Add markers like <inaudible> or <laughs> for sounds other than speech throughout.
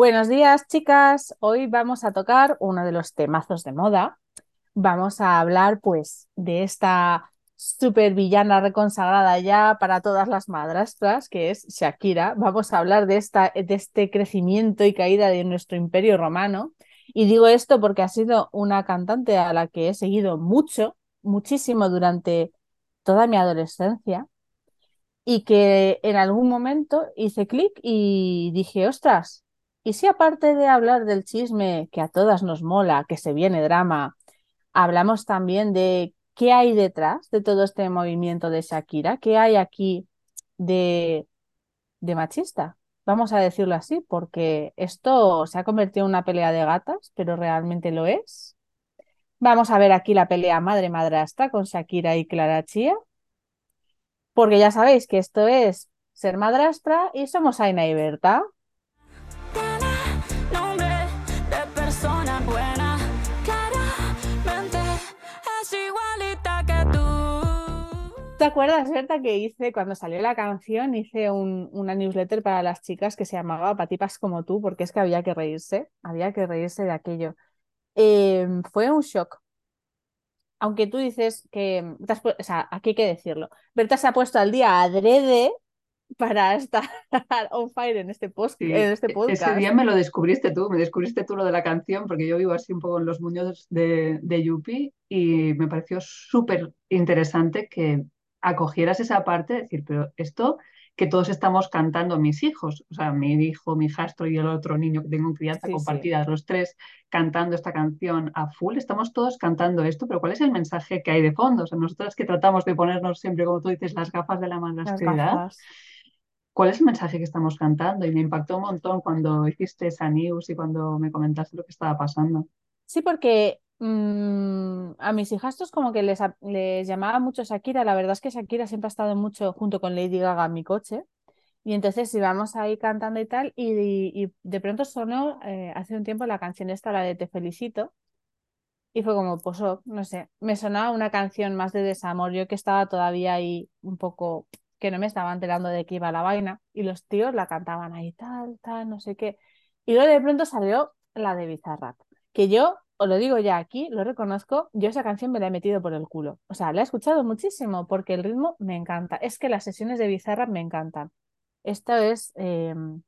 Buenos días, chicas. Hoy vamos a tocar uno de los temazos de moda. Vamos a hablar, pues, de esta super villana reconsagrada ya para todas las madrastras, que es Shakira. Vamos a hablar de, esta, de este crecimiento y caída de nuestro imperio romano. Y digo esto porque ha sido una cantante a la que he seguido mucho, muchísimo durante toda mi adolescencia y que en algún momento hice clic y dije, ostras, ¿y si aparte de hablar del chisme que a todas nos mola, que se viene drama, hablamos también de qué hay detrás de todo este movimiento de Shakira? ¿Qué hay aquí de, de machista? Vamos a decirlo así, porque esto se ha convertido en una pelea de gatas, pero realmente lo es. Vamos a ver aquí la pelea madre-madrastra con Shakira y Clara Chía porque ya sabéis que esto es ser madrastra y somos Aina y Berta. ¿Te acuerdas, Berta, que hice cuando salió la canción? Hice una newsletter para las chicas que se llamaba Patipas como tú, porque es que había que reírse, había que reírse de aquello. Em, fue un shock, aunque tú dices que, o sea, aquí hay que decirlo, Berta se ha puesto al día adrede para estar <laughs> on fire en este, post, en este podcast. Ese día me lo descubriste tú, me descubriste tú lo de la canción, porque yo vivo así un poco en los muños de, de Yupi y me pareció súper interesante que acogieras esa parte, de decir, pero esto que todos estamos cantando, mis hijos, o sea, mi hijo, mi hijastro y el otro niño que tengo en crianza compartida, los tres cantando esta canción a full, estamos todos cantando esto, pero ¿cuál es el mensaje que hay de fondo? O sea, nosotras que tratamos de ponernos siempre, como tú dices, las gafas de la madrastridad, ¿cuál es el mensaje que estamos cantando? Y me impactó un montón cuando hiciste esa news y cuando me comentaste lo que estaba pasando. Sí, porque mm, a mis hijastros como que les, les llamaba mucho Shakira. La verdad es que Shakira siempre ha estado mucho junto con Lady Gaga en mi coche. Y entonces íbamos ahí cantando y tal, y, de pronto sonó eh, hace un tiempo la canción esta, la de Te felicito, y fue como, pues, oh, no sé, me sonaba una canción más de desamor, yo que estaba todavía ahí un poco, que no me estaba enterando de que iba la vaina, y los tíos la cantaban ahí tal, tal, no sé qué. Y luego de pronto salió la de Bizarrap que yo, os lo digo ya aquí, lo reconozco, yo esa canción me la he metido por el culo. O sea, la he escuchado muchísimo porque el ritmo me encanta. Es que las sesiones de Bizarra me encantan. Esto es, em,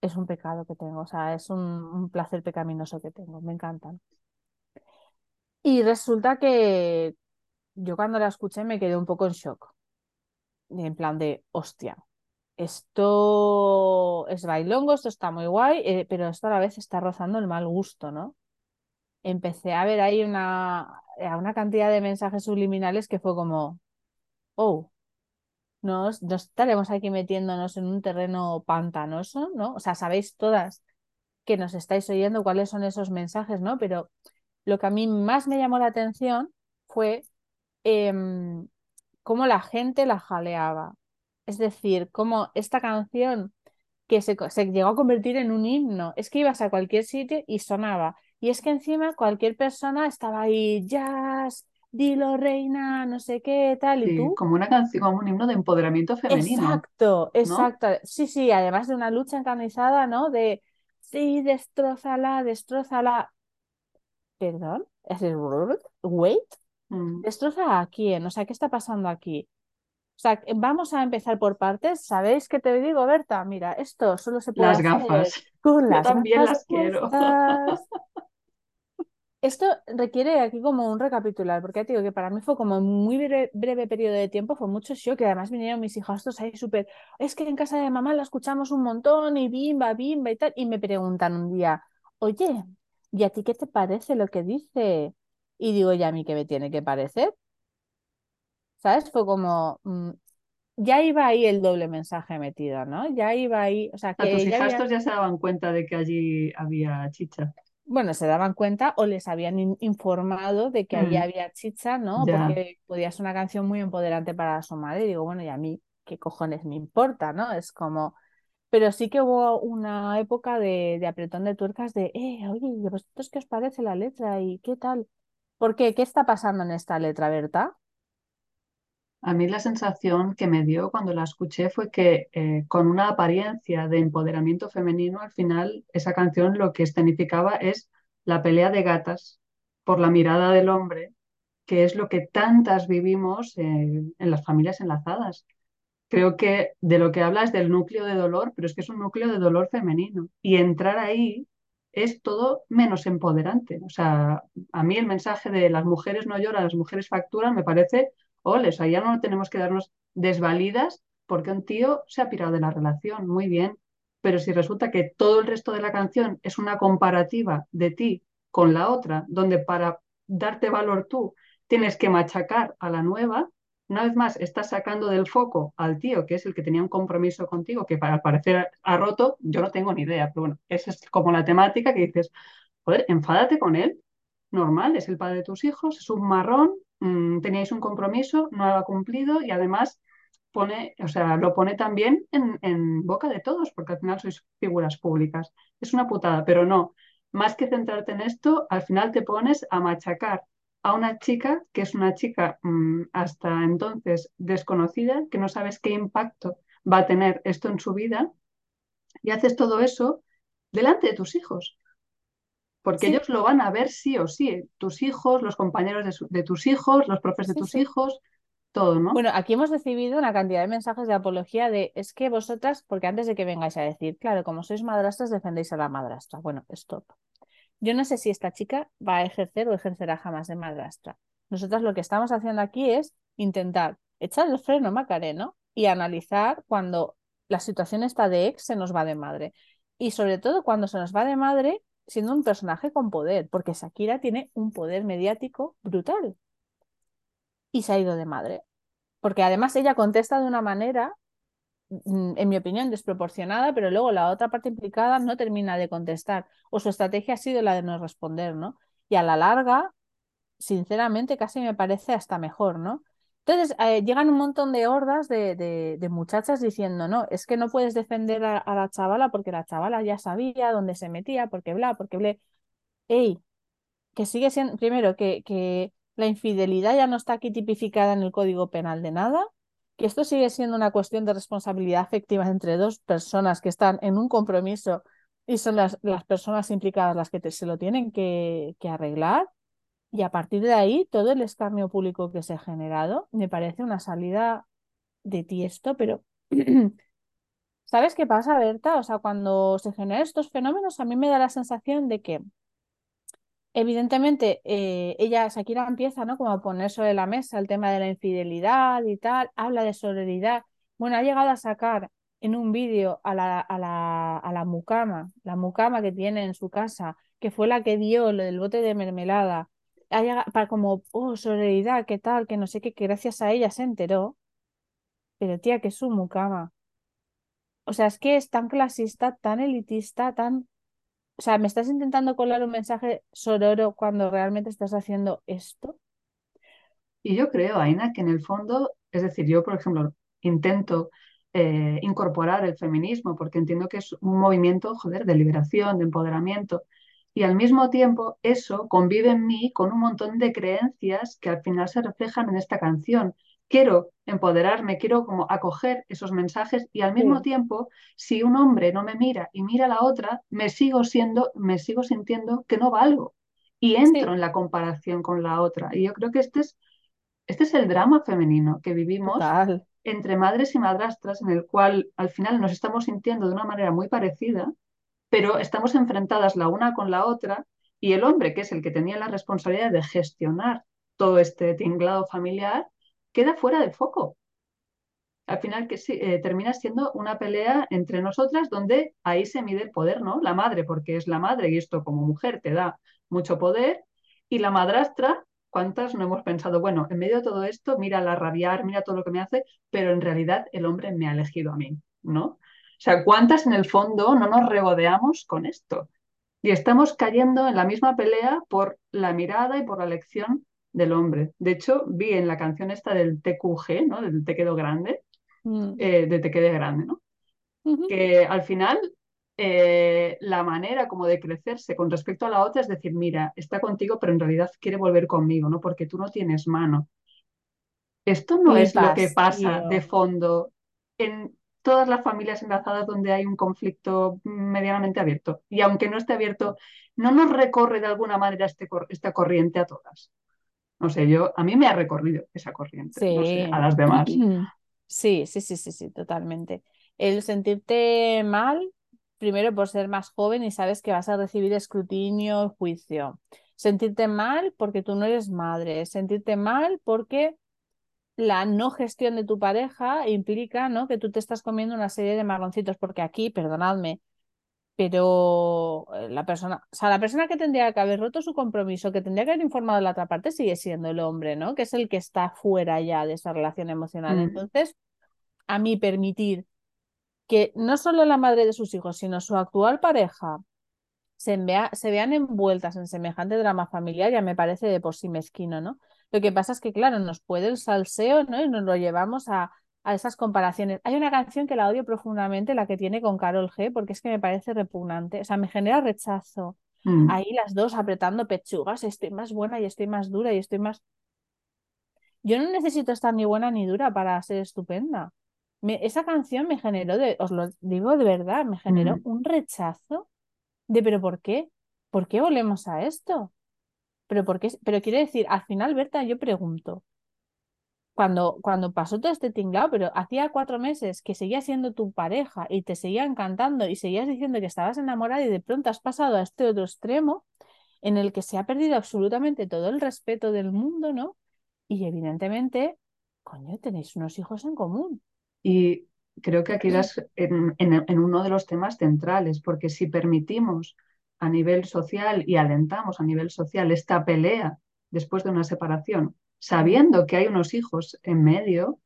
es un pecado que tengo, o sea, es un, placer pecaminoso que tengo, me encantan. Y resulta que yo cuando la escuché me quedé un poco en shock. En plan de, hostia, esto es bailongo, esto está muy guay, eh, pero esto a la vez está rozando el mal gusto, ¿no? Empecé a ver ahí una, una cantidad de mensajes subliminales que fue como, oh, nos, estaremos aquí metiéndonos en un terreno pantanoso, ¿no? O sea, sabéis todas que nos estáis oyendo cuáles son esos mensajes, ¿no? Pero lo que a mí más me llamó la atención fue em, cómo la gente la jaleaba. Es decir, como esta canción que se, llegó a convertir en un himno, es que ibas a cualquier sitio y sonaba. Y es que encima cualquier persona estaba ahí, jazz, dilo reina, no sé qué, tal, y tú. Como una canción, como un himno de empoderamiento femenino. Exacto, exacto. Sí, sí, además de una lucha encarnizada, ¿no? De sí, destrozala, destrozala. Perdón, es el wait. Mm. ¿Destroza a quién? O sea, ¿qué está pasando aquí? O sea, vamos a empezar por partes. ¿Sabéis qué te digo, Berta? Mira, esto solo se puede las gafas. con las Yo también las quiero. Esto requiere aquí como un recapitular, porque ya te digo que para mí fue como un muy breve, periodo de tiempo, fue mucho shock, que además vinieron mis hijos ahí súper, es que en casa de mamá la escuchamos un montón y bimba, bimba y tal, y me preguntan un día, oye, ¿y a ti qué te parece lo que dice? Y digo, ¿y a mí qué me tiene que parecer? ¿sabes? Fue como, mm, ya iba ahí el doble mensaje metido, ¿no? Ya iba ahí, o sea, que... tus hijastros ya se daban cuenta de que allí había chicha. Bueno, se daban cuenta o les habían informado de que mm. había chicha, ¿no? Porque podía ser una canción muy empoderante para su madre. Y digo, bueno, y a mí, ¿qué cojones me importa, no? Es como... Pero sí que hubo una época de, de apretón de tuercas de, eh, oye, ¿y vosotros qué os parece la letra? ¿Y qué tal? ¿Por qué? ¿Qué está pasando en esta letra, Berta? A mí la sensación que me dio cuando la escuché fue que eh, con una apariencia de empoderamiento femenino, al final esa canción lo que escenificaba es la pelea de gatas por la mirada del hombre, que es lo que tantas vivimos en las familias enlazadas. Creo que de lo que habla es del núcleo de dolor, pero es que es un núcleo de dolor femenino. Y entrar ahí es todo menos empoderante. O sea, a mí el mensaje de las mujeres no lloran, las mujeres facturan, me parece ole, o sea, ya no tenemos que darnos desvalidas porque un tío se ha pirado de la relación, muy bien, pero si resulta que todo el resto de la canción es una comparativa de ti con la otra, donde para darte valor tú tienes que machacar a la nueva, una vez más estás sacando del foco al tío, que es el que tenía un compromiso contigo, que para parecer ha roto, yo no tengo ni idea, pero bueno, esa es como la temática que dices, joder, enfádate con él, normal, es el padre de tus hijos, es un marrón, mmm, teníais un compromiso, no lo ha cumplido y además pone, o sea, lo pone también en, boca de todos, porque al final sois figuras públicas. Es una putada, pero no. Más que centrarte en esto, al final te pones a machacar a una chica que es una chica mmm, hasta entonces desconocida, que no sabes qué impacto va a tener esto en su vida, y haces todo eso delante de tus hijos porque sí. ellos lo van a ver sí o sí, tus hijos, los compañeros de, su, de tus hijos, los profes de sí, tus sí. hijos, todo, ¿no? Bueno, aquí hemos recibido una cantidad de mensajes de apología de es que vosotras, porque antes de que vengáis a decir, claro, como sois madrastras, defendéis a la madrastra. Bueno, stop. Yo no sé si esta chica va a ejercer o ejercerá jamás de madrastra. Nosotras lo que estamos haciendo aquí es intentar echar el freno macareno y analizar cuando la situación está de ex se nos va de madre. Y sobre todo cuando se nos va de madre, siendo un personaje con poder, porque Shakira tiene un poder mediático brutal. Y se ha ido de madre. Porque además ella contesta de una manera, en mi opinión, desproporcionada, pero luego la otra parte implicada no termina de contestar. O su estrategia ha sido la de no responder, ¿no? Y a la larga, sinceramente, casi me parece hasta mejor, ¿no? Entonces eh, llegan un montón de hordas de, de, muchachas diciendo, no, es que no puedes defender a, la chavala porque la chavala ya sabía dónde se metía, porque bla, porque ble. Ey, que sigue siendo, primero, que, que la infidelidad ya no está aquí tipificada en el Código Penal de nada, que esto sigue siendo una cuestión de responsabilidad afectiva entre dos personas que están en un compromiso y son las, las personas implicadas las que te, se lo tienen que, que arreglar. Y a partir de ahí, todo el escarnio público que se ha generado me parece una salida de tiesto, pero <clears throat> ¿sabes qué pasa, Berta? O sea, cuando se generan estos fenómenos, a mí me da la sensación de que, evidentemente, eh, ella, Shakira, empieza, ¿no? Como a poner sobre la mesa el tema de la infidelidad y tal, habla de sororidad. Bueno, ha llegado a sacar en un vídeo a la, a, la, a la mucama, la mucama que tiene en su casa, que fue la que dio el bote de mermelada haya, para como, oh, solidaridad, qué tal, que no sé qué, que gracias a ella se enteró. Pero tía, que es su mucama. O sea, es que es tan clasista, tan elitista, tan... O sea, ¿me estás intentando colar un mensaje sororo cuando realmente estás haciendo esto? Y yo creo, Aina, que en el fondo, es decir, yo, por ejemplo, intento eh, incorporar el feminismo porque entiendo que es un movimiento, joder, de liberación, de empoderamiento, y al mismo tiempo eso convive en mí con un montón de creencias que al final se reflejan en esta canción. Quiero empoderarme, quiero como acoger esos mensajes y al mismo sí. tiempo, si un hombre no me mira y mira a la otra, me sigo siendo, me sigo sintiendo que no valgo y entro sí. en la comparación con la otra. Y yo creo que este es, este es el drama femenino que vivimos Total. entre madres y madrastras, en el cual al final nos estamos sintiendo de una manera muy parecida pero estamos enfrentadas la una con la otra y el hombre, que es el que tenía la responsabilidad de gestionar todo este tinglado familiar, queda fuera de foco. Al final que sí, eh, termina siendo una pelea entre nosotras donde ahí se mide el poder, ¿no? La madre, porque es la madre y esto como mujer te da mucho poder, y la madrastra, ¿cuántas no hemos pensado, bueno, en medio de todo esto, mira la rabiar, mira todo lo que me hace, pero en realidad el hombre me ha elegido a mí, ¿no? O sea, ¿cuántas en el fondo no nos regodeamos con esto? Y estamos cayendo en la misma pelea por la mirada y por la elección del hombre. De hecho, vi en la canción esta del TQG, ¿no? Del Te quedo grande, mm. eh, de Te quede grande, ¿no? Uh -huh. Que al final eh, la manera como de crecerse con respecto a la otra es decir, mira, está contigo, pero en realidad quiere volver conmigo, ¿no? Porque tú no tienes mano. Esto no es lo que pasa de fondo en todas las familias enlazadas donde hay un conflicto medianamente abierto. Y aunque no esté abierto, no nos recorre de alguna manera este, esta corriente a todas. No sé, yo, a mí me ha recorrido esa corriente, no sé, a Sí. las demás. <clears throat> Sí, sí, sí, sí, sí, totalmente. El sentirte mal, primero por ser más joven y sabes que vas a recibir escrutinio, juicio. Sentirte mal porque tú no eres madre. Sentirte mal porque la no gestión de tu pareja implica, ¿no? que tú te estás comiendo una serie de marroncitos, porque aquí, perdonadme, pero eh, la persona, o sea, la persona que tendría que haber roto su compromiso, que tendría que haber informado a la otra parte, sigue siendo el hombre, ¿no? Que es el que está fuera ya de esa relación emocional. Mm. Entonces, a mí permitir que no solo la madre de sus hijos, sino su actual pareja se, vea, se vean envueltas en semejante drama familiar, ya me parece de por sí mezquino, ¿no? Lo que pasa es que, claro, nos puede el salseo, ¿no? Y nos lo llevamos a, a esas comparaciones. Hay una canción que la odio profundamente, la que tiene con Carol G, porque es que me parece repugnante, o sea, me genera rechazo. Mm. Ahí las dos apretando pechugas, estoy más buena y estoy más dura y estoy más... Yo no necesito estar ni buena ni dura para ser estupenda. Me, esa canción me generó, de, os lo digo de verdad, me generó Mm. un rechazo de, pero ¿por qué? ¿Por qué volvemos a esto? Pero, ¿por qué? pero quiere decir, al final, Berta, yo pregunto, cuando, cuando pasó todo este tinglado, pero hacía cuatro meses que seguía siendo tu pareja y te seguía encantando y seguías diciendo que estabas enamorada y de pronto has pasado a este otro extremo en el que se ha perdido absolutamente todo el respeto del mundo, ¿no? Y evidentemente, coño, tenéis unos hijos en común. Y creo que aquí das en, en- en uno de los temas centrales, porque si permitimos a nivel social y alentamos a nivel social esta pelea después de una separación, sabiendo que hay unos hijos en medio,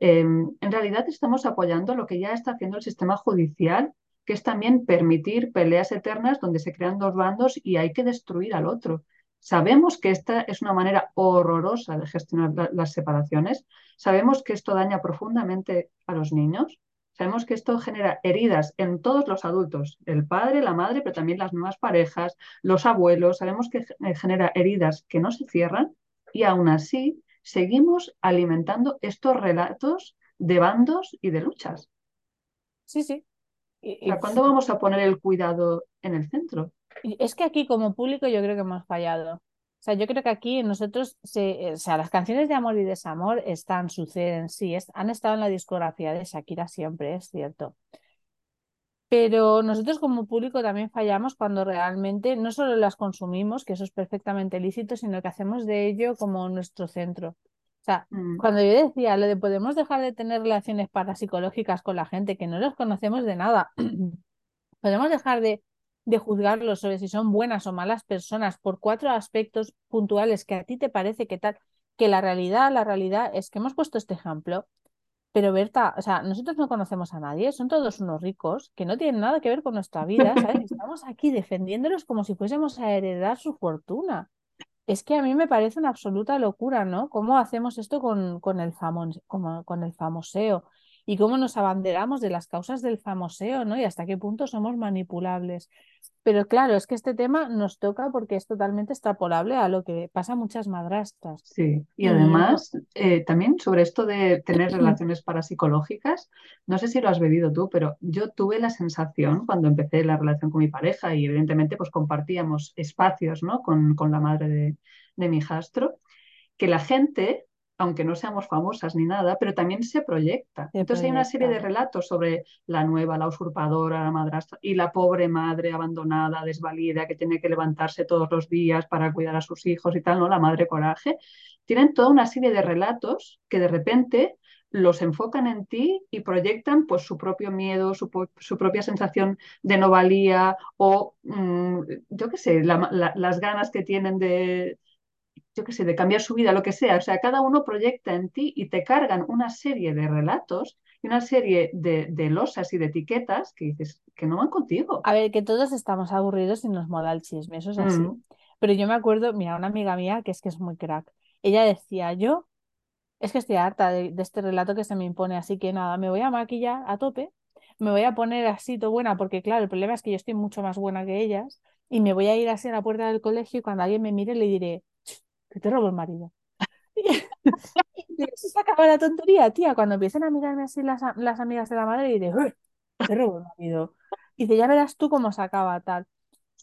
eh, en realidad estamos apoyando lo que ya está haciendo el sistema judicial, que es también permitir peleas eternas donde se crean dos bandos y hay que destruir al otro. Sabemos que esta es una manera horrorosa de gestionar la- las separaciones Sabemos que esto daña profundamente a los niños. Sabemos que esto genera heridas en todos los adultos, el padre, la madre, pero también las nuevas parejas, los abuelos. Sabemos que eh, genera heridas que no se cierran y aún así seguimos alimentando estos relatos de bandos y de luchas. Sí, sí. O Y, sea, ¿cuándo vamos a poner el cuidado en el centro? es que aquí como público yo creo que hemos fallado. O sea, yo creo que aquí nosotros, se, eh, o sea, las canciones de amor y desamor están, suceden, sí, es, han estado en la discografía de Shakira siempre, es cierto. Pero nosotros como público también fallamos cuando realmente no solo las consumimos, que eso es perfectamente lícito, sino que hacemos de ello como nuestro centro. O sea, Mm, cuando yo decía lo de podemos dejar de tener relaciones parapsicológicas con la gente que no los conocemos de nada, <clears throat> podemos dejar de, de juzgarlos sobre si son buenas o malas personas por cuatro aspectos puntuales que a ti te parece que tal, que la realidad, la realidad es que hemos puesto este ejemplo pero Berta, o sea, nosotros no conocemos a nadie, son todos unos ricos que no tienen nada que ver con nuestra vida, ¿sabes? <laughs> Estamos aquí defendiéndolos como si fuésemos a heredar su fortuna. Es que a mí me parece una absoluta locura, ¿no? ¿Cómo hacemos esto con, con el como- con el famoseo? Y cómo nos abanderamos de las causas del famoseo, ¿no? Y hasta qué punto somos manipulables. Pero claro, es que este tema nos toca porque es totalmente extrapolable a lo que pasa a muchas madrastras. Sí, y además eh, también sobre esto de tener <clears throat> relaciones parapsicológicas, no sé si lo has vivido tú, pero yo tuve la sensación cuando empecé la relación con mi pareja y evidentemente pues compartíamos espacios, ¿no? con, con la madre de, de mi hijastro, que la gente, aunque no seamos famosas ni nada, pero también se proyecta. se Entonces hay una serie de relatos sobre la nueva, la usurpadora, la madrastra y la pobre madre abandonada, desvalida, que tiene que levantarse todos los días para cuidar a sus hijos y tal, ¿no? La madre coraje. Tienen toda una serie de relatos que de repente los enfocan en ti y proyectan pues su propio miedo, su, su propia sensación de no valía o mmm, yo qué sé, la, la, las ganas que tienen de, yo qué sé, de cambiar su vida, lo que sea. O sea, cada uno proyecta en ti y te cargan una serie de relatos y una serie de, de losas y de etiquetas que dices que no van contigo. A ver, que todos estamos aburridos y nos mola el chisme, eso es así. Mm. Pero yo me acuerdo, mira, una amiga mía que es que es muy crack. Ella decía, yo es que estoy harta de, de este relato que se me impone, así que nada, me voy a maquillar a tope, me voy a poner así todo buena, porque claro, el problema es que yo estoy mucho más buena que ellas, y me voy a ir así a la puerta del colegio y cuando alguien me mire le diré, que te robo el marido. <laughs> se acaba la tontería, tía, cuando empiecen a mirarme así las, las amigas de la madre y de, te robo el marido. Y dice, ya verás tú cómo se acaba tal.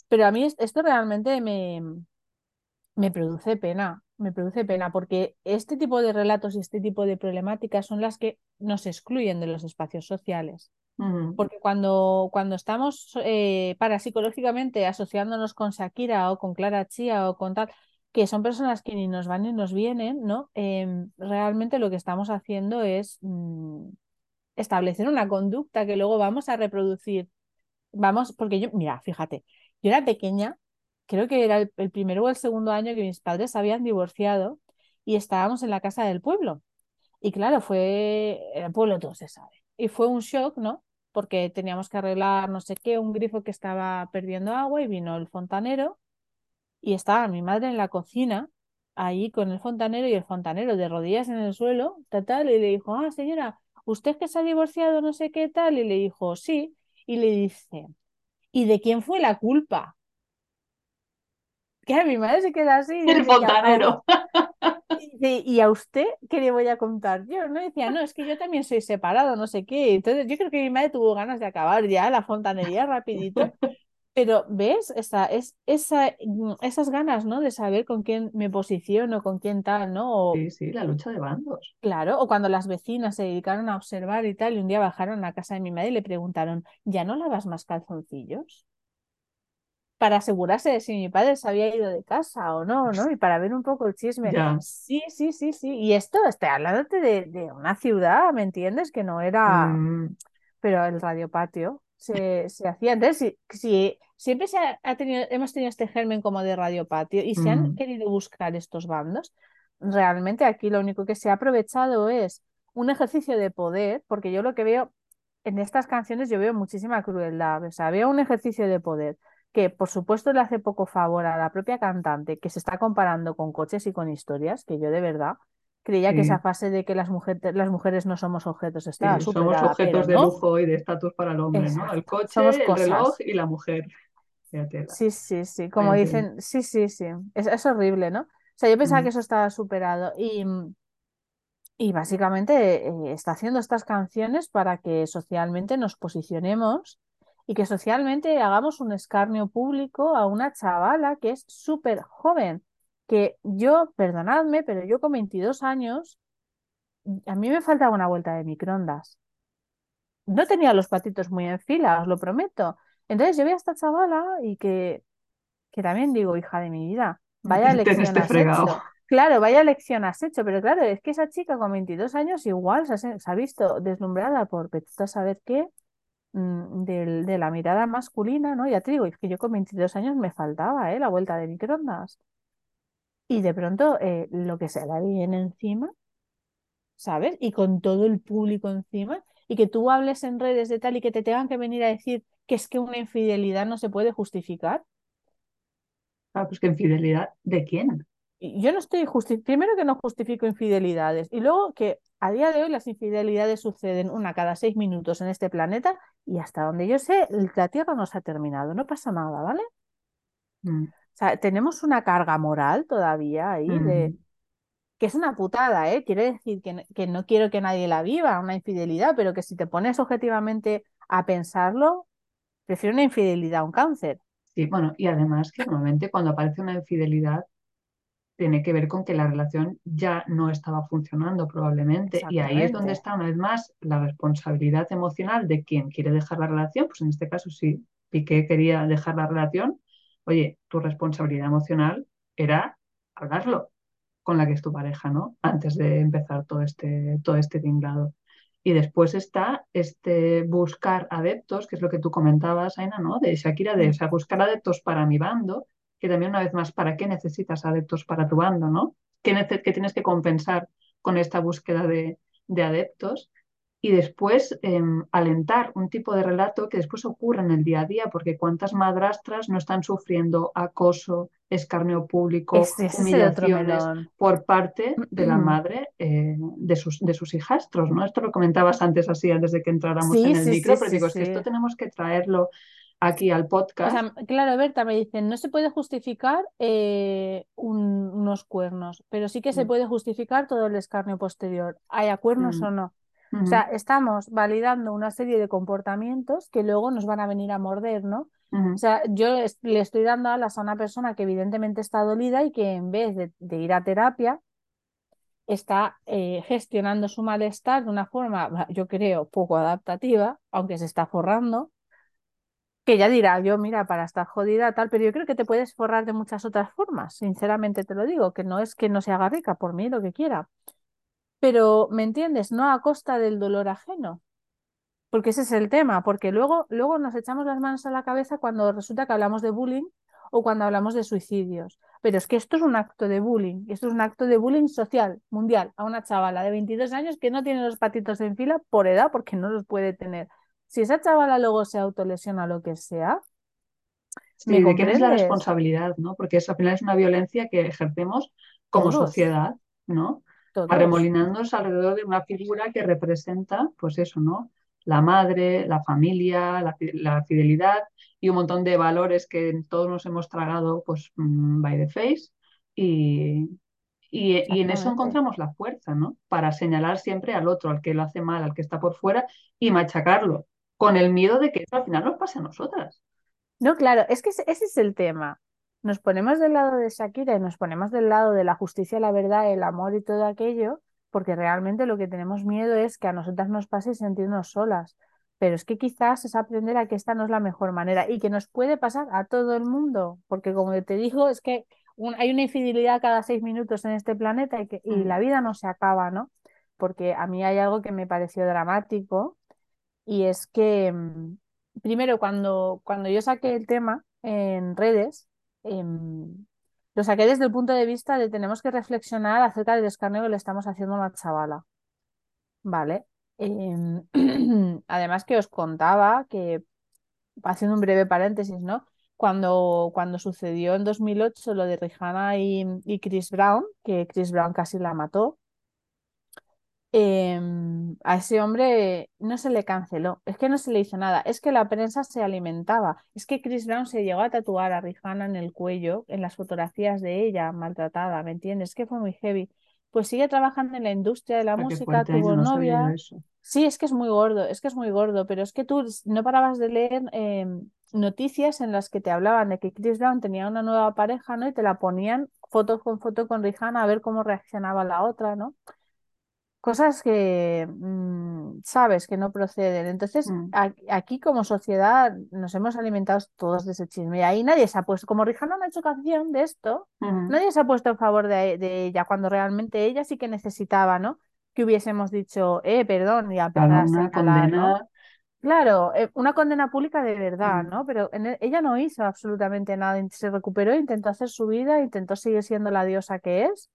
Pero a mí esto realmente me, me produce pena, me produce pena, porque este tipo de relatos y este tipo de problemáticas son las que nos excluyen de los espacios sociales. Porque cuando, cuando estamos eh, parapsicológicamente asociándonos con Shakira o con Clara Chía o con tal, que son personas que ni nos van ni nos vienen, ¿no? Em, realmente lo que estamos haciendo es mm, establecer una conducta que luego vamos a reproducir. Vamos, porque yo, mira, fíjate, yo era pequeña, creo que era el, el primero o el segundo año que mis padres habían divorciado y estábamos en la casa del pueblo. Y claro, fue, el pueblo todo se sabe. Y fue un shock, ¿no? Porque teníamos que arreglar no sé qué, un grifo que estaba perdiendo agua y vino el fontanero y estaba mi madre en la cocina, ahí con el fontanero y el fontanero de rodillas en el suelo, tal, y le dijo, ah, señora, ¿usted que se ha divorciado no sé qué tal? Y le dijo, sí, y le dice, ¿y de quién fue la culpa? Que mi madre se queda así. El fontanero. Y, y, a usted qué le voy a contar yo? No decía, no, es que yo también soy separado, no sé qué. Entonces yo creo que mi madre tuvo ganas de acabar ya la fontanería rapidito pero, ¿ves? Esa, es, esa, mm, esas ganas, ¿no? De saber con quién me posiciono, con quién tal, ¿no? sí, sí, la lucha de bandos. Claro, o cuando las vecinas se dedicaron a observar y tal, y un día bajaron a casa de mi madre y le preguntaron, ¿ya no lavas más calzoncillos? Para asegurarse de si mi padre se había ido de casa o no, ¿no? Y para ver un poco el chisme. Sí, sí, sí, sí. Y esto, está hablándote de, de una ciudad, ¿me entiendes? Que no era... Mm. Pero el radiopatio se, se hacía. Entonces, si, siempre se ha, tenido, hemos tenido este germen como de radiopatio y se han querido buscar estos bandos, realmente aquí lo único que se ha aprovechado es un ejercicio de poder, porque yo lo que veo en estas canciones, yo veo muchísima crueldad, o sea, veo un ejercicio de poder que por supuesto le hace poco favor a la propia cantante, que se está comparando con coches y con historias, que yo de verdad creía que esa fase de que las, mujeres las mujeres no somos objetos está sí, Somos objetos de lujo y de estatus para el hombre, ¿no? El coche, el reloj y la mujer. Sí, sí, sí, como dicen, sí, sí, sí, es, es, horrible, ¿no? O sea, yo pensaba que eso estaba superado y, y básicamente eh, está haciendo estas canciones para que socialmente nos posicionemos y que socialmente hagamos un escarnio público a una chavala que es súper joven que yo, perdonadme, pero yo con 22 años, a mí me faltaba una vuelta de microondas. No tenía los patitos muy en fila, os lo prometo. Entonces yo vi a esta chavala y que, que también digo, hija de mi vida, vaya lección has hecho. Claro, vaya lección has hecho, pero claro, es que esa chica con 22 años igual se ha, visto deslumbrada por a saber qué, mm, de, de, la mirada masculina, ¿no? Ya te digo, es que yo con 22 años me faltaba, ¿eh? La vuelta de microondas y de pronto eh, lo que se la viene encima, ¿sabes? Y con todo el público encima, y que tú hables en redes de tal y que te tengan que venir a decir que es que una infidelidad no se puede justificar. Ah, pues que infidelidad, ¿de quién? Yo no estoy justificando, primero que no justifico infidelidades y luego que a día de hoy las infidelidades suceden una cada seis minutos en este planeta y hasta donde yo sé la Tierra no se ha terminado, no pasa nada, ¿vale? Mm sea, tenemos una carga moral todavía ahí de que es una putada, ¿eh? Quiere decir que, que, no quiero que nadie la viva, una infidelidad, pero que si te pones objetivamente a pensarlo, prefiero una infidelidad a un cáncer. Sí, bueno, y además que normalmente cuando aparece una infidelidad tiene que ver con que la relación ya no estaba funcionando probablemente. Y ahí es donde está una vez más la responsabilidad emocional de quien quiere dejar la relación. Pues en este caso sí, Piqué quería dejar la relación, oye, tu responsabilidad emocional era hablarlo con la que es tu pareja, ¿no? Antes de empezar todo este, todo este tinglado. Y después está este buscar adeptos, que es lo que tú comentabas, Aina, ¿no? De Shakira, de o buscar adeptos para mi bando, que también una vez más, ¿para qué necesitas adeptos para tu bando, ¿no? ¿Qué, tienes que compensar con esta búsqueda de, de adeptos? Y después em, alentar un tipo de relato que después ocurre en el día a día, porque cuántas madrastras no están sufriendo acoso, escarnio público, humillaciones por parte de la madre eh, de, sus, de sus hijastros, ¿no? Esto lo comentabas antes así, antes de que entráramos en el micro, pero digo, es que esto tenemos que traerlo aquí al O podcast. sea, claro, Berta me dicen, no se puede justificar eh, un- unos cuernos, pero sí que se Mm, puede justificar todo el escarnio posterior, haya cuernos mm, o no. O sea, estamos validando una serie de comportamientos que luego nos van a venir a morder, ¿no? O sea, yo es- le estoy dando alas a una persona que evidentemente está dolida y que en vez de, de ir a terapia, está eh, gestionando su malestar de una forma, yo creo, poco adaptativa, aunque se está forrando que ya dirá yo, mira, para estar jodida tal, pero yo creo que te puedes forrar de muchas otras formas, sinceramente te lo digo, que no es que no se haga rica por mí, lo que quiera, pero ¿me entiendes? No a costa del dolor ajeno, porque ese es el tema, porque luego, luego nos echamos las manos a la cabeza cuando resulta que hablamos de bullying o cuando hablamos de suicidios, pero es que esto es un acto de bullying, esto es un acto de bullying social, mundial, a una chavala de 22 años que no tiene los patitos en fila por edad, porque no los puede tener. Si esa chavala luego se autolesiona lo que sea, ¿Me Sí, ¿de quién es la responsabilidad, no? Porque eso al final es una violencia que ejercemos como Todos, sociedad, ¿no? Todos. Arremolinándonos alrededor de una figura que representa, pues eso, ¿no? La madre, la familia, la, fi- la fidelidad y un montón de valores que todos nos hemos tragado, pues, mm, by the face. Y, y, y en eso encontramos la fuerza, ¿no? Para señalar siempre al otro, al que lo hace mal, al que está por fuera y machacarlo, con el miedo de que eso al final nos pase a nosotras. No, claro, es que ese, ese es el tema. Nos ponemos del lado de Shakira y nos ponemos del lado de la justicia, la verdad, el amor y todo aquello, porque realmente lo que tenemos miedo es que a nosotras nos pase y sentirnos solas. Pero es que quizás es aprender a que esta no es la mejor manera y que nos puede pasar a todo el mundo, porque como te digo, es que un- hay una infidelidad cada seis minutos en este planeta y, que, y Mm, la vida no se acaba, ¿no? Porque a mí hay algo que me pareció dramático Y es que, mm, primero, cuando, cuando yo saqué el tema en redes, em, lo saqué desde el punto de vista de tenemos que reflexionar acerca del escarnio que le estamos haciendo a una chavala, ¿vale? Em, <clears throat> además que os contaba que, haciendo un breve paréntesis, ¿no? Cuando, cuando sucedió en 2008 lo de Rihanna y, y Chris Brown, que Chris Brown casi la mató, em, a ese hombre no se le canceló, es que no se le hizo nada, es que la prensa se alimentaba, es que Chris Brown se llegó a tatuar a Rihanna en el cuello, en las fotografías de ella maltratada, ¿me entiendes? Es que fue muy heavy. Pues sigue trabajando en la industria de la música, tuvo no novia. Sí, es que es muy gordo, es que es muy gordo, pero es que tú no parabas de leer em, noticias en las que te hablaban de que Chris Brown tenía una nueva pareja, ¿no? Y te la ponían foto con foto con Rihanna a ver cómo reaccionaba la otra, ¿no? Cosas que mm, sabes que no proceden. Entonces, Mm, a- aquí como sociedad nos hemos alimentado todos de ese chisme y ahí nadie se ha puesto, como Rihanna no ha hecho canción de esto, nadie se ha puesto en favor de, de ella cuando realmente ella sí que necesitaba, ¿no? Que hubiésemos dicho, eh, perdón, y a ¿no? condena. Claro, eh, una condena pública de verdad, mm, ¿no? Pero en e- ella no hizo absolutamente nada, se recuperó, intentó hacer su vida, intentó seguir siendo la diosa que es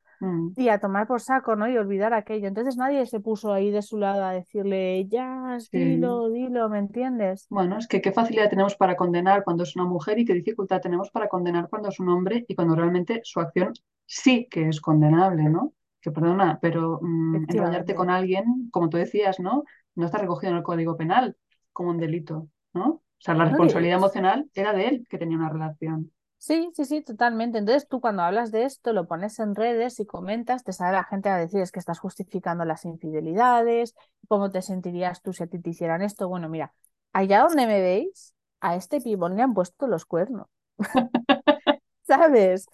y a tomar por saco, ¿no? Y olvidar aquello. Entonces nadie se puso ahí de su lado a decirle, ya, sí. dilo, dilo, ¿me entiendes? Bueno, es que qué facilidad tenemos para condenar cuando es una mujer y qué dificultad tenemos para condenar cuando es un hombre y cuando realmente su acción sí que es condenable, ¿no? Que perdona, pero mm, enrollarte con alguien, como tú decías, ¿no? No está recogido en el Código Penal como un delito, ¿no? O sea, la responsabilidad emocional era de él que tenía una relación. Sí, sí, sí, totalmente. Entonces tú cuando hablas de esto, lo pones en redes y comentas, te sale la gente a decir es que estás justificando las infidelidades, ¿cómo te sentirías tú si a ti te hicieran esto? Bueno, mira, allá donde me veis, a este pibón le han puesto los cuernos, <laughs> ¿sabes?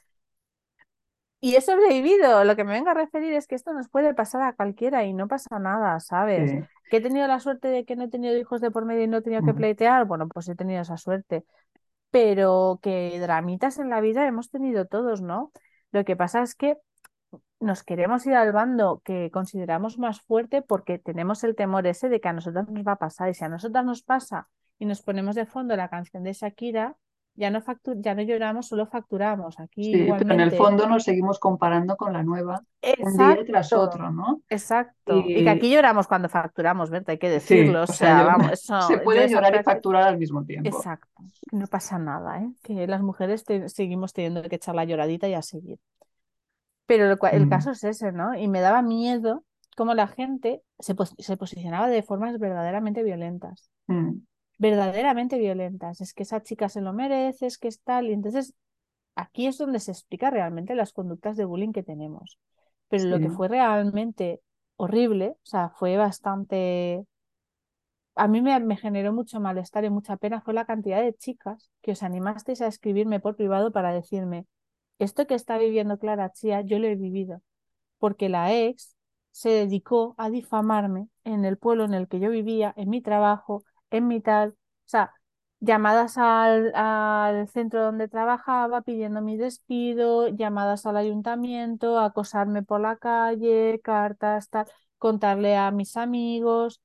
Y he sobrevivido. Lo que me vengo a referir es que esto nos puede pasar a cualquiera y no pasa nada, ¿sabes? Sí. Que he tenido la suerte de que no he tenido hijos de por medio y no he tenido que pleitear. Bueno, pues he tenido esa suerte. Pero que dramitas en la vida hemos tenido todos, ¿no? Lo que pasa es que nos queremos ir al bando que consideramos más fuerte porque tenemos el temor ese de que a nosotros nos va a pasar. Y si a nosotras nos pasa y nos ponemos de fondo la canción de Shakira, ya no, factu- ya no lloramos, solo facturamos. Aquí Sí, pero en el igualmente. fondo nos seguimos comparando con la nueva un día tras otro, ¿no? exacto. Y que aquí lloramos cuando facturamos, ¿verdad? Hay que decirlo. O o sea, sea, yo, vamos, <laughs> se eso, puede llorar y facturar al mismo tiempo. Exacto. No pasa nada, ¿eh? Que las mujeres te- seguimos teniendo que echar la lloradita y a seguir. Pero el Mm, caso es ese, ¿no? Y me daba miedo cómo la gente se, pos- se posicionaba de formas verdaderamente violentas. mm. Verdaderamente violentas. Es que esa chica se lo merece, es que es tal. Y entonces aquí es donde se explica realmente las conductas de bullying que tenemos. Pero lo que fue realmente horrible, o sea, fue bastante... A mí me, me generó mucho malestar y mucha pena fue la cantidad de chicas que os animasteis a escribirme por privado para decirme, esto que está viviendo Clara Chía, yo lo he vivido, porque la ex se dedicó a difamarme en el pueblo en el que yo vivía, en mi trabajo, en mi tal, o sea, llamadas al, al centro donde trabajaba pidiendo mi despido, llamadas al ayuntamiento, acosarme por la calle, cartas, tal, contarle a mis amigos.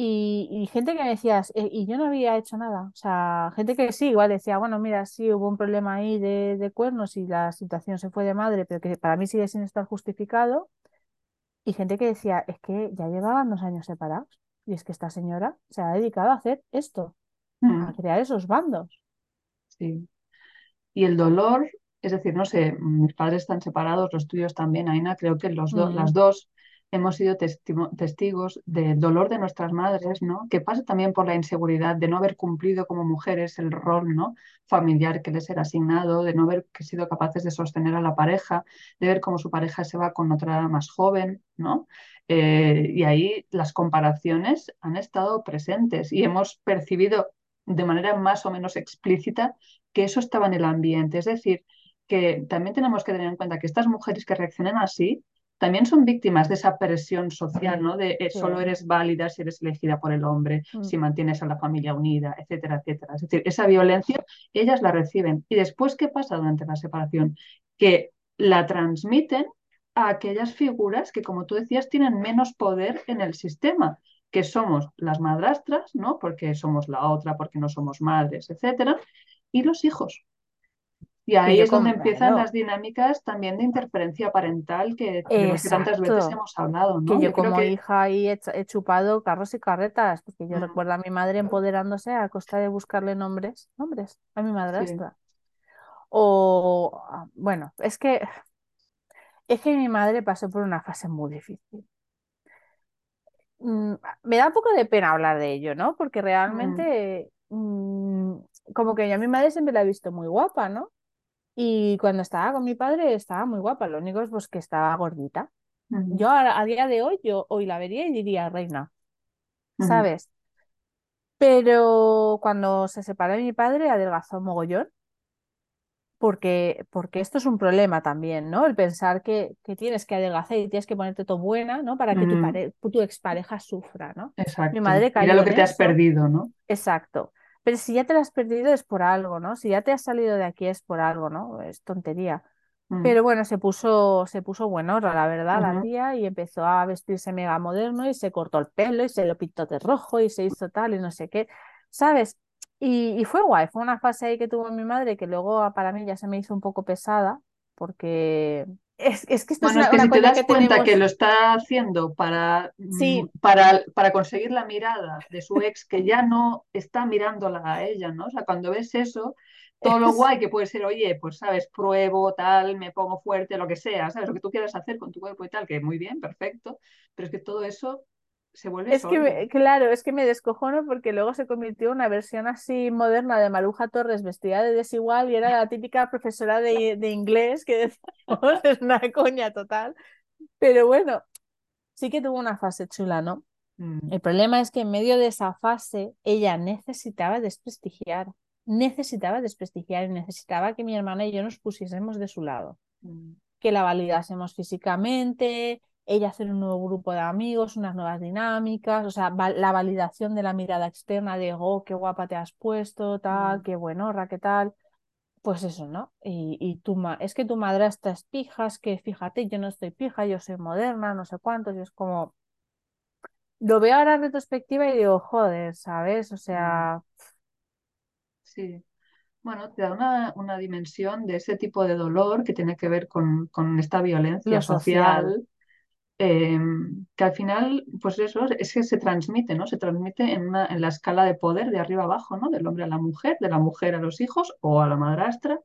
Y, y gente que me decía, "Eh, y yo no había hecho nada. O sea, gente que sí, igual decía, bueno, mira, sí hubo un problema ahí de, de cuernos y la situación se fue de madre, pero que para mí sigue sin estar justificado. Y gente que decía, es que ya llevaban dos años separados. Y es que esta señora se ha dedicado a hacer esto, a Mm, crear esos bandos. sí. Y el dolor, es decir, no sé, mis padres están separados, los tuyos también, Aina, creo que los do- Mm, las dos hemos sido testigos del dolor de nuestras madres, ¿no? Que pasa también por la inseguridad de no haber cumplido como mujeres el rol, ¿no? familiar que les era asignado, de no haber sido capaces de sostener a la pareja, de ver cómo su pareja se va con otra más joven, ¿no? Eh, y ahí las comparaciones han estado presentes y hemos percibido de manera más o menos explícita que eso estaba en el ambiente. Es decir, que también tenemos que tener en cuenta que estas mujeres que reaccionan así también son víctimas de esa presión social, ¿no? De eh, solo eres válida si eres elegida por el hombre, mm, si mantienes a la familia unida, etcétera, etcétera. Es decir, esa violencia ellas la reciben. ¿Y después qué pasa durante la separación? Que la transmiten a aquellas figuras que, como tú decías, tienen menos poder en el sistema que somos las madrastras, ¿no? Porque somos la otra, porque no somos madres, etcétera, y los hijos. Y que ahí es donde empiezan las dinámicas también de interferencia parental que, que tantas veces hemos hablado, Que ¿no? yo Yo como que hija ahí he, ch- he chupado carros y carretas, porque yo recuerdo a mi madre empoderándose a costa de buscarle nombres, nombres a mi sí, madrastra. O, ah, bueno, es que, es que mi madre pasó por una fase muy difícil. Mm, me da un poco de pena hablar de ello, ¿no? Porque mm, realmente, mm, como que yo a mi madre siempre la he visto muy guapa, ¿no? Y cuando estaba con mi padre estaba muy guapa, lo único es pues, que estaba gordita. Yo a, a día de hoy, yo hoy la vería y diría reina, ¿sabes? Pero cuando se separó de mi padre, adelgazó mogollón, porque, porque esto es un problema también, ¿no? El pensar que, que tienes que adelgazar y tienes que ponerte todo buena, ¿no? Para que tu, mm, pare- tu expareja sufra, ¿no? Mi exacto. madre Mira cayó lo en que te has eso, perdido, ¿no? exacto. Pero si ya te lo has perdido es por algo, ¿no? Si ya te has salido de aquí es por algo, ¿no? Es tontería. Mm, Pero bueno, se puso, se puso buenorra, la verdad, la ujú. tía, y empezó a vestirse mega moderno y se cortó el pelo y se lo pintó de rojo y se hizo tal y no sé qué, ¿sabes? Y, y fue guay, fue una fase ahí que tuvo mi madre que luego ah, para mí ya se me hizo un poco pesada, porque es, es que esto es Bueno, es una, que una si te das que cuenta que lo está haciendo para, mm, sí, para, para conseguir la mirada de su ex, que ya no está mirándola a ella, ¿no? O sea, cuando ves eso, todo lo es, guay que puede ser, oye, pues sabes, pruebo, tal, me pongo fuerte, lo que sea, ¿sabes? Lo que tú quieras hacer con tu cuerpo y tal, que muy bien, perfecto, pero es que todo eso se vuelve es que, claro, es que me descojono porque luego se convirtió en una versión así moderna de Maruja Torres vestida de desigual y era la típica profesora de, de inglés que decíamos, <laughs> es una coña total. Pero bueno, sí que tuvo una fase chula, ¿no? Mm, El problema es que en medio de esa fase ella necesitaba desprestigiar, necesitaba desprestigiar y necesitaba que mi hermana y yo nos pusiésemos de su lado, mm, que la validásemos físicamente, ella hacer un nuevo grupo de amigos, unas nuevas dinámicas, o sea, va- la validación de la mirada externa de, oh, qué guapa te has puesto, tal, mm, qué buenorra, qué tal. Pues eso, ¿no? Y, y tu ma es que tu madrastra es pija, es que fíjate, yo no estoy pija, yo soy moderna, no sé cuántos, y es como, lo veo ahora en retrospectiva y digo, joder, ¿sabes? O mm. sea, Sí. Bueno, te da una, una dimensión de ese tipo de dolor que tiene que ver con, con esta violencia lo social, social eh, que al final, pues eso, es que se transmite, ¿no? Se transmite en, una, en la escala de poder de arriba abajo, ¿no? Del hombre a la mujer, de la mujer a los hijos o a la madrastra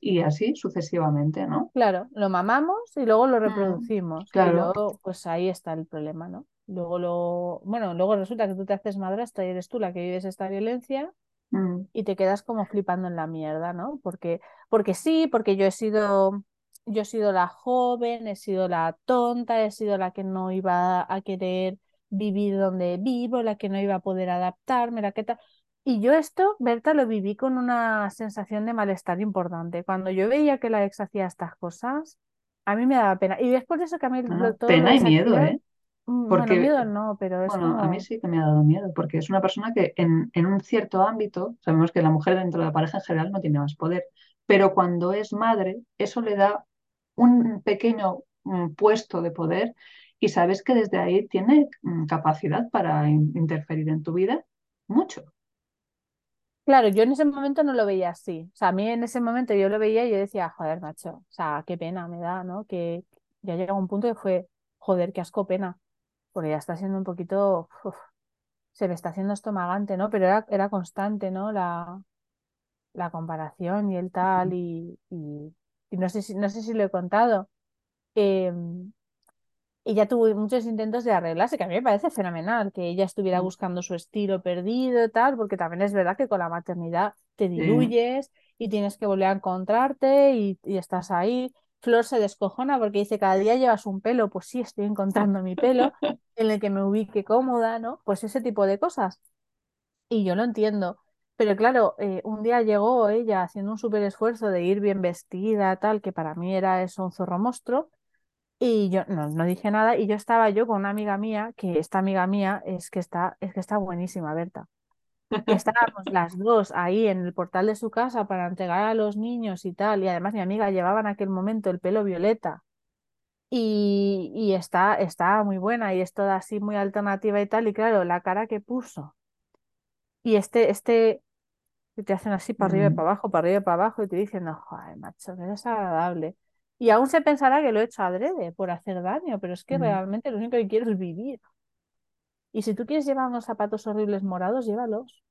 y así sucesivamente, ¿no? claro, lo mamamos y luego lo Mm, reproducimos y claro, luego, pues ahí está el problema, ¿no? Luego, lo, bueno, luego resulta que tú te haces madrastra y eres tú la que vives esta violencia Mm, y te quedas como flipando en la mierda, ¿no? Porque, porque sí, porque yo he sido, yo he sido la joven, he sido la tonta, he sido la que no iba a querer vivir donde vivo, la que no iba a poder adaptarme, la que tal. Y yo esto, Berta, lo viví con una sensación de malestar importante. Cuando yo veía que la ex hacía estas cosas, a mí me daba pena. Y después de eso que a mí ah, todo pena y miedo, ¿eh? mm, bueno, Porque miedo no, pero es Bueno, a mí sí que me ha dado miedo, porque es una persona que en, en un cierto ámbito, sabemos que la mujer dentro de la pareja en general no tiene más poder, pero cuando es madre, eso le da un pequeño mm, puesto de poder y sabes que desde ahí tiene mm, capacidad para in- interferir en tu vida mucho. Claro, yo en ese momento no lo veía así. O sea, a mí en ese momento yo lo veía y yo decía, joder, macho, o sea, qué pena me da, ¿no? Que ya llega un punto que fue, joder, qué asco pena, porque ya está siendo un poquito, uf, se me está haciendo estomagante, ¿no? Pero era, era constante, ¿no? La, la comparación y el tal, y no sé si, no sé si lo he contado. Em, ella tuvo muchos intentos de arreglarse, que a mí me parece fenomenal que ella estuviera buscando su estilo perdido, tal, porque también es verdad que con la maternidad te Sí. diluyes y tienes que volver a encontrarte y, y estás ahí. Flor se descojona porque dice, cada día llevas un pelo, pues sí, estoy encontrando mi pelo <laughs> en el que me ubique cómoda, ¿no? Pues ese tipo de cosas. Y yo lo entiendo. Pero claro, eh, un día llegó ella haciendo un súper esfuerzo de ir bien vestida, tal, que para mí era eso un zorro monstruo y yo no, no dije nada y yo estaba yo con una amiga mía, que esta amiga mía es que está, es que está buenísima, Berta. Estábamos las dos ahí en el portal de su casa para entregar a los niños y tal. Y además mi amiga llevaba en aquel momento el pelo violeta. Y, y está, está muy buena y es toda así muy alternativa y tal. Y claro, la cara que puso. Y este, este, que te hacen así para arriba y Mm, para abajo, para arriba y para abajo, y te dicen, no, joder, macho, qué desagradable. Y aún se pensará que lo he hecho adrede por hacer daño, pero es que mm. realmente lo único que quiero es vivir. Y si tú quieres llevar unos zapatos horribles morados, llévalos.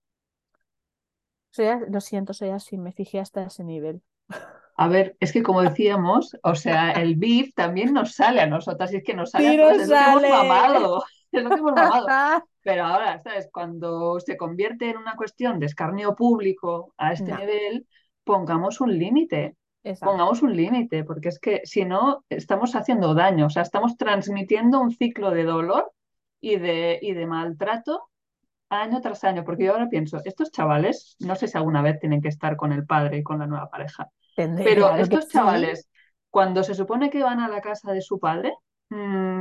Soy, a- lo siento, soy así, me fijé hasta ese nivel. A ver, es que como decíamos, o sea, el <laughs> beef también nos sale a nosotras y es que nos sale a todas, ¡Tiro es lo que hemos sale! mamado, es <laughs> lo que hemos mamado. Pero ahora, ¿sabes? Cuando se convierte en una cuestión de escarnio público a este No, nivel, pongamos un límite, pongamos un límite, porque es que si no, estamos haciendo daño, o sea, estamos transmitiendo un ciclo de dolor y de, y de maltrato año tras año, porque yo ahora pienso, estos chavales, no sé si alguna vez tienen que estar con el padre y con la nueva pareja, Tendré, pero estos sí. chavales, cuando se supone que van a la casa de su padre,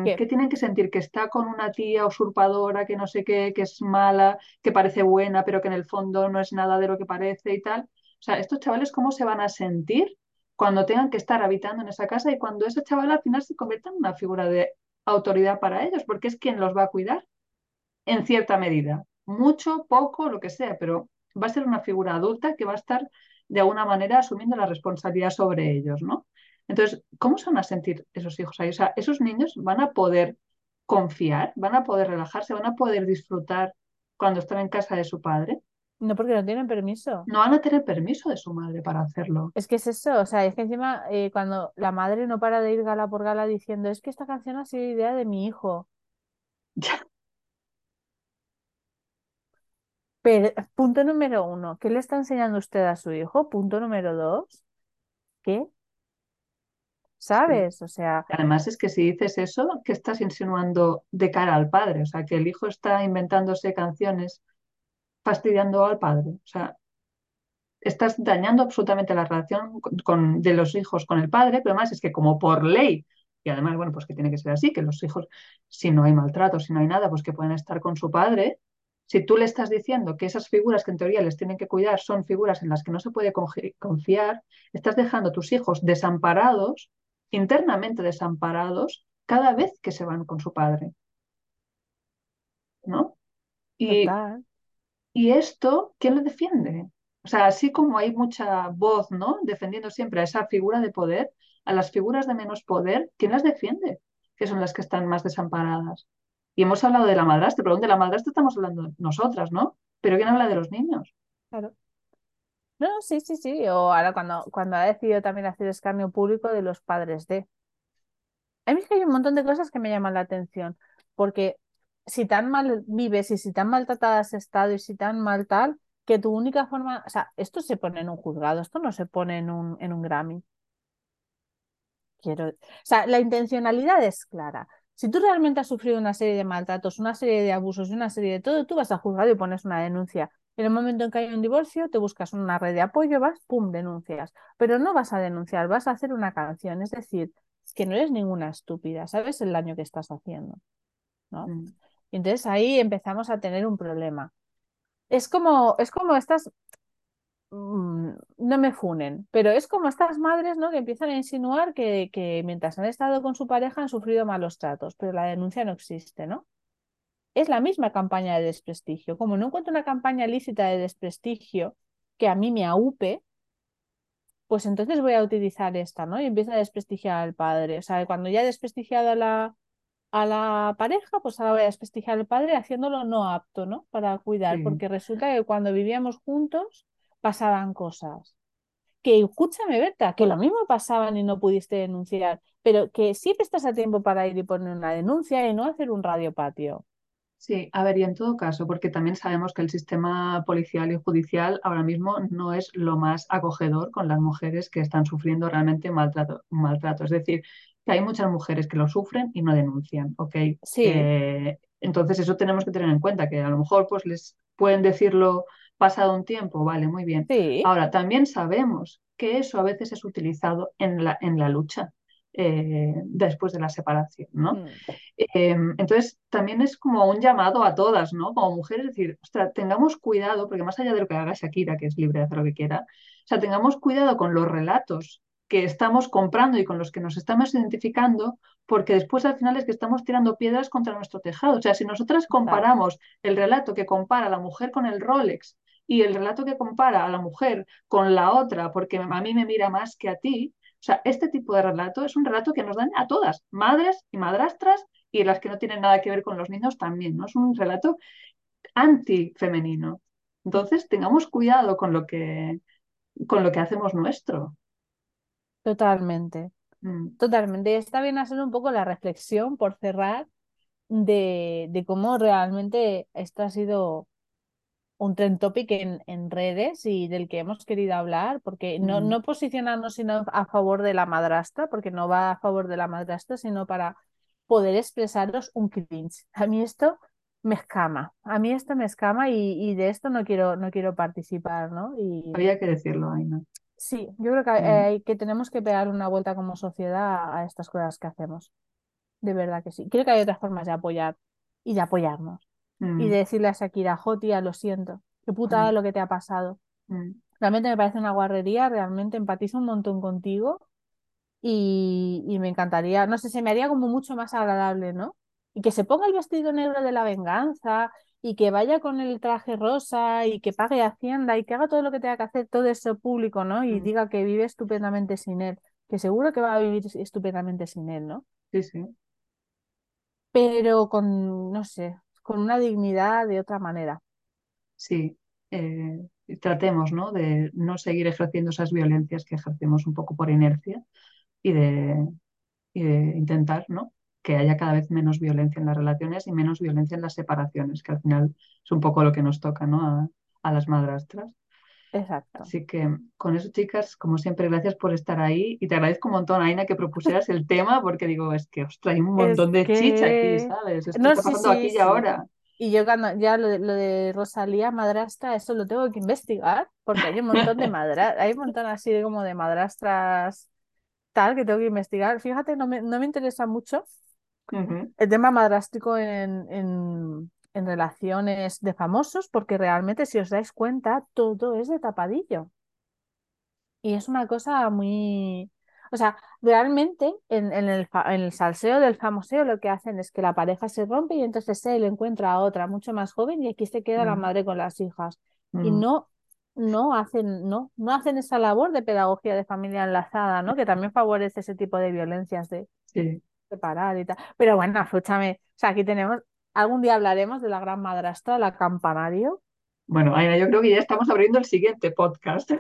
¿Qué? ¿qué tienen que sentir? Que está con una tía usurpadora, que no sé qué, que es mala, que parece buena, pero que en el fondo no es nada de lo que parece y tal. O sea, estos chavales, ¿cómo se van a sentir cuando tengan que estar habitando en esa casa y cuando ese chaval al final se convierta en una figura de autoridad para ellos? Porque es quien los va a cuidar en cierta medida. Mucho, poco, lo que sea, pero va a ser una figura adulta que va a estar de alguna manera asumiendo la responsabilidad sobre ellos, ¿no? Entonces, ¿cómo se van a sentir esos hijos ahí? O sea, esos niños van a poder confiar, van a poder relajarse, van a poder disfrutar cuando están en casa de su padre. No porque no tienen permiso. No van a tener permiso de su madre para hacerlo. Es que es eso, o sea, es que encima eh, cuando la madre no para de ir gala por gala diciendo, es que esta canción ha sido idea de mi hijo. <laughs> Pero, punto número uno, ¿qué le está enseñando usted a su hijo? Punto número dos, ¿qué? ¿Sabes? O sea, Además es que si dices eso, ¿qué estás insinuando de cara al padre? O sea, que el hijo está inventándose canciones fastidiando al padre. O sea, estás dañando absolutamente la relación con, con- de los hijos con el padre, pero además es que como por ley, y además, bueno, pues que tiene que ser así, que los hijos, si no hay maltrato, si no hay nada, pues que pueden estar con su padre. Si tú le estás diciendo que esas figuras que en teoría les tienen que cuidar son figuras en las que no se puede confiar, estás dejando a tus hijos desamparados, internamente desamparados, cada vez que se van con su padre, ¿no? Y total. ¿Y esto quién lo defiende? O sea, así como hay mucha voz, ¿no? Defendiendo siempre a esa figura de poder, a las figuras de menos poder, ¿quién las defiende? Que son las que están más desamparadas. Y hemos hablado de la madrastra, pero de la madrastra estamos hablando nosotras, ¿no? Pero ¿quién habla de los niños? Claro. No, sí, sí, sí. O ahora cuando, cuando ha decidido también hacer escarnio público de los padres de. A mí es que hay un montón de cosas que me llaman la atención, porque si tan mal vives y si tan maltratada has estado y si tan mal tal, que tu única forma, o sea, esto se pone en un juzgado, esto no se pone en un, en un Grammy. Quiero, o sea, la intencionalidad es clara. Si tú realmente has sufrido una serie de maltratos, una serie de abusos y una serie de todo, tú vas al juzgado y pones una denuncia. En el momento en que hay un divorcio, te buscas una red de apoyo, vas, pum, denuncias. Pero no vas a denunciar, vas a hacer una canción. Es decir, que no eres ninguna estúpida, sabes el daño que estás haciendo. ¿no? Mm. Y entonces ahí empezamos a tener un problema. Es como, es como estas, mm, no me funen, pero es como estas madres ¿no? que empiezan a insinuar que, que mientras han estado con su pareja han sufrido malos tratos, pero la denuncia no existe, ¿no? Es la misma campaña de desprestigio. Como no encuentro una campaña lícita de desprestigio que a mí me aupe, pues entonces voy a utilizar esta, ¿no? Y empiezo a desprestigiar al padre. O sea, cuando ya he desprestigiado a la, a la pareja, pues ahora voy a desprestigiar al padre haciéndolo no apto, ¿no? Para cuidar, Sí. porque resulta que cuando vivíamos juntos pasaban cosas. Que escúchame, Berta, que lo mismo pasaban y no pudiste denunciar, pero que siempre estás a tiempo para ir y poner una denuncia y no hacer un radio patio. Sí, a ver, y en todo caso, porque también sabemos que el sistema policial y judicial ahora mismo no es lo más acogedor con las mujeres que están sufriendo realmente maltrato, maltrato. Es decir, que hay muchas mujeres que lo sufren y no denuncian, ¿ok? Sí, Eh, entonces eso tenemos que tener en cuenta, que a lo mejor pues les pueden decirlo pasado un tiempo, vale, muy bien. sí, Ahora, también sabemos que eso a veces es utilizado en la, en la lucha eh, después de la separación, ¿no? mm, Eh, entonces, también es como un llamado a todas, ¿no? Como mujeres, decir, ostras, tengamos cuidado, porque más allá de lo que haga Shakira, que es libre de hacer lo que quiera, o sea, tengamos cuidado con los relatos que estamos comprando y con los que nos estamos identificando, porque después al final es que estamos tirando piedras contra nuestro tejado. O sea, si nosotras comparamos el relato que compara a la mujer con el Rolex y el relato que compara a la mujer con la otra, porque a mí me mira más que a ti, o sea, este tipo de relato es un relato que nos dan a todas, madres y madrastras y las que no tienen nada que ver con los niños también, ¿no? Es un relato antifemenino. Entonces, tengamos cuidado con lo que, con lo que hacemos nuestro. Totalmente, Mm, totalmente. Está bien hacer un poco la reflexión por cerrar de, de cómo realmente esto ha sido un trend topic en, en redes y del que hemos querido hablar, porque no, mm, no posicionarnos sino a favor de la madrastra, porque no va a favor de la madrastra, sino para poder expresaros un cringe. A mí esto me escama, a mí esto me escama y, y de esto no quiero, no quiero participar, ¿no? Y Había que decirlo, Aina. sí, yo creo que, hay- que tenemos que pegar una vuelta como sociedad a, estas cosas que hacemos. De verdad que sí. Creo que hay otras formas de apoyar y de apoyarnos mm, de decirle a Shakira, jo, tía, lo siento, qué putada mm, lo que te ha pasado. mm. Realmente me parece una guarrería, realmente empatizo un montón contigo y, y me encantaría, no sé, se me haría como mucho más agradable, ¿no? Y que se ponga el vestido negro de la venganza y que vaya con el traje rosa y que pague Hacienda y que haga todo lo que tenga que hacer todo eso público, ¿no? Y mm. diga que vive estupendamente sin él, que seguro que va a vivir estupendamente sin él, ¿no? Sí, sí, Pero con, no sé, con una dignidad de otra manera. sí. Eh, tratemos, ¿no? De no seguir ejerciendo esas violencias que ejercemos un poco por inercia y de, y de intentar, ¿no? Que haya cada vez menos violencia en las relaciones y menos violencia en las separaciones, que al final es un poco lo que nos toca, ¿no? A, a las madrastras. Exacto. Así que con eso, chicas, como siempre, gracias por estar ahí y te agradezco un montón, Aina, que propusieras el tema porque digo, es que, ostras, hay un Es montón de chicha aquí. ¿sabes? Esto No, está sí, pasando sí, aquí y sí. ahora. Y yo cuando ya lo de, lo de Rosalía madrastra, eso lo tengo que investigar, porque hay un montón de madras, <laughs> hay un montón así de como de madrastras tal que tengo que investigar. Fíjate, no me, no me interesa mucho el tema madrastico en, en, en relaciones de famosos, porque realmente si os dais cuenta, todo es de tapadillo. Y es una cosa muy... O sea, realmente en, en el, en el salseo del famoseo lo que hacen es que la pareja se rompe y entonces él encuentra a otra mucho más joven y aquí se queda la mm, madre con las hijas. Y mm, no, no hacen, no, no hacen esa labor de pedagogía de familia enlazada, ¿no? Que también favorece ese tipo de violencias de sí. separar y tal. Pero bueno, escúchame, o sea, aquí tenemos, algún día hablaremos de la gran madrastra, la campanario. Bueno, Aina, yo creo que ya estamos abriendo el siguiente podcast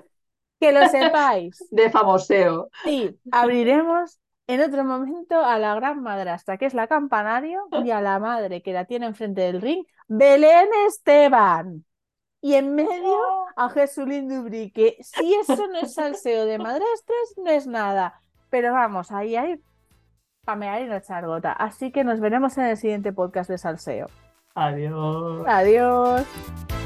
Que lo <laughs> sepáis. de famoseo. Sí, abriremos En otro momento a la gran madrastra, que es la campanario, y a la madre que la tiene enfrente del ring, Belén Esteban. Y en medio a Jesulín Dubrí, que si eso no es salseo de madrastras, no es nada. Pero vamos, ahí hay pamear y no echar gota. Así que nos veremos en el siguiente podcast de salseo. Adiós. Adiós.